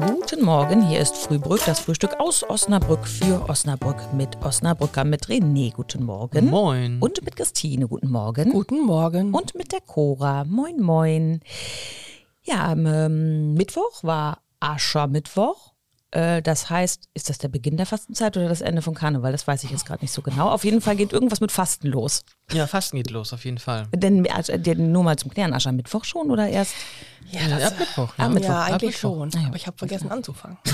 Guten Morgen, hier ist Frühbrück, das Frühstück aus Osnabrück für Osnabrück mit Osnabrücker, mit René. Guten Morgen. Moin. Und mit Christine. Guten Morgen. Guten Morgen. Und mit der Cora. Moin, moin. Ja, am ähm, Mittwoch war Aschermittwoch. Äh, das heißt, ist das der Beginn der Fastenzeit oder das Ende von Karneval? Das weiß ich jetzt gerade nicht so genau. Auf jeden Fall geht irgendwas mit Fasten los. Ja, Fasten geht los, auf jeden Fall. Denn also, denn nur mal zum Klären, Aschermittwoch schon oder erst? ja, Ja, das, ab Mittwoch. Ah, Ja. Mittwoch. ja Ab eigentlich Mittwoch. schon. Ah, ja. Aber ich habe vergessen anzufangen.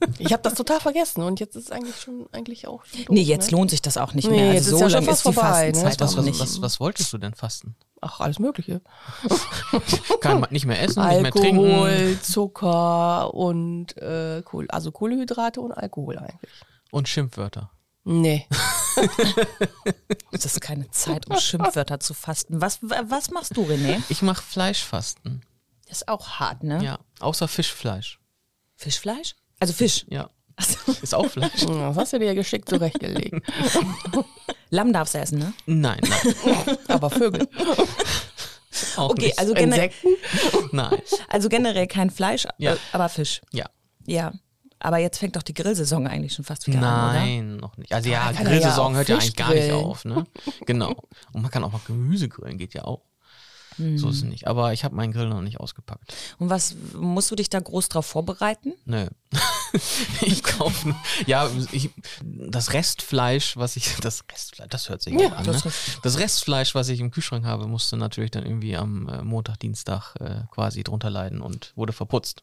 ich habe das total vergessen und jetzt ist es eigentlich schon eigentlich auch schon doof, Nee, jetzt ne? lohnt sich das auch nicht Nee, mehr. jetzt Also so ja schon lang fast ist die vorbei, ne? Fastenzeit Was, auch was, nicht. was, was wolltest du denn fasten? Ach, alles Mögliche. Kann man nicht mehr essen, nicht mehr trinken. Alkohol, Zucker und äh, Kohl, also Kohlenhydrate und Alkohol eigentlich. Und Schimpfwörter. Nee. Das ist keine Zeit, um Schimpfwörter zu fasten. Was, was machst du, René? Ich mache Fleischfasten. Das ist auch hart, ne? Ja, außer Fischfleisch. Fischfleisch? Also Fisch. Ja, Achso. ist auch Fleisch. Das hast du dir ja geschickt zurechtgelegt. Lamm darfst du essen, ne? Nein, nein. Aber Vögel. Auch Okay, nicht. also, gene Insekten? Nein. also generell kein Fleisch, Ja. äh, aber Fisch. Ja. Ja. Aber jetzt fängt doch die Grillsaison eigentlich schon fast wieder an, oder? Nein, noch nicht. Also ja, Grillsaison ja hört ja eigentlich gar nicht grillen. auf, ne? Genau. Und man kann auch mal Gemüse grillen, geht ja auch. So ist es nicht. Aber ich habe meinen Grill noch nicht ausgepackt. Und was musst du dich da groß drauf vorbereiten? Nö. ich kaufe ja ich, das Restfleisch, was ich das Restfleisch, das hört sich Ja, an. das ne? Das Restfleisch, was ich im Kühlschrank habe, musste natürlich dann irgendwie am äh, Montag, Dienstag äh, quasi drunter leiden und wurde verputzt.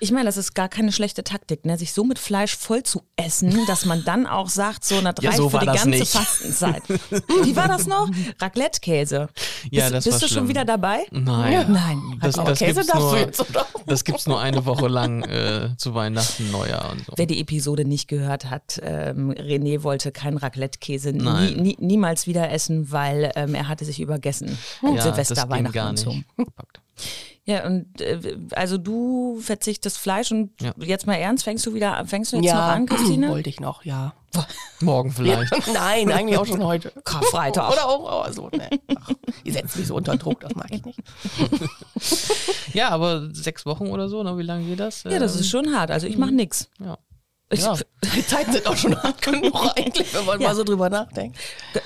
Ich meine, das ist gar keine schlechte Taktik, ne? sich so mit Fleisch voll zu essen, dass man dann auch sagt, so, das Ja, reicht so für die ganze nicht. Fastenzeit. Wie war das noch? Raclette-Käse. Ja, bist das bist war du schlimm. schon wieder dabei? Nein. Nein. Das, das Käse darfst nur, du jetzt, oder? Das gibt's nur eine Woche lang äh, zu Weihnachten, Neujahr und so. Wer die Episode nicht gehört hat, ähm, René wollte keinen Raclette-Käse nie, nie, niemals wieder essen, weil ähm, er hatte sich übergessen. Ja, Silvester, das Weihnachten gar und so. Ja, und äh, also du verzichtest Fleisch und Ja. jetzt mal ernst, fängst du wieder, fängst du jetzt noch Ja, an, Christine? wollte ich noch, ja. Morgen vielleicht. Nein, eigentlich auch schon heute. Karfreitag. Oder auch, also, ne. Ach, ihr setzt mich so unter Druck, das mag ich nicht. Ja, aber sechs Wochen oder so, ne? wie lange geht das? Ja, das ist schon hart. Also ich mache nix. Ja. Ich, Ja. Die Zeiten sind auch schon hart genug eigentlich, wenn man Ja. mal so drüber nachdenkt.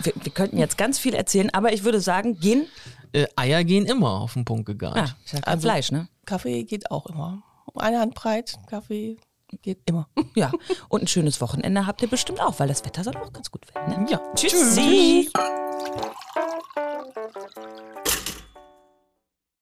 wir, wir könnten jetzt ganz viel erzählen, aber ich würde sagen, gehen. Äh, Eier gehen immer auf den Punkt gegart. Ja Also- Fleisch, ne? Kaffee geht auch immer. Um eine Hand breit, Kaffee geht immer. Ja. Und ein schönes Wochenende habt ihr bestimmt auch, weil das Wetter soll auch ganz gut werden. Ne? Ja. Tschüssi.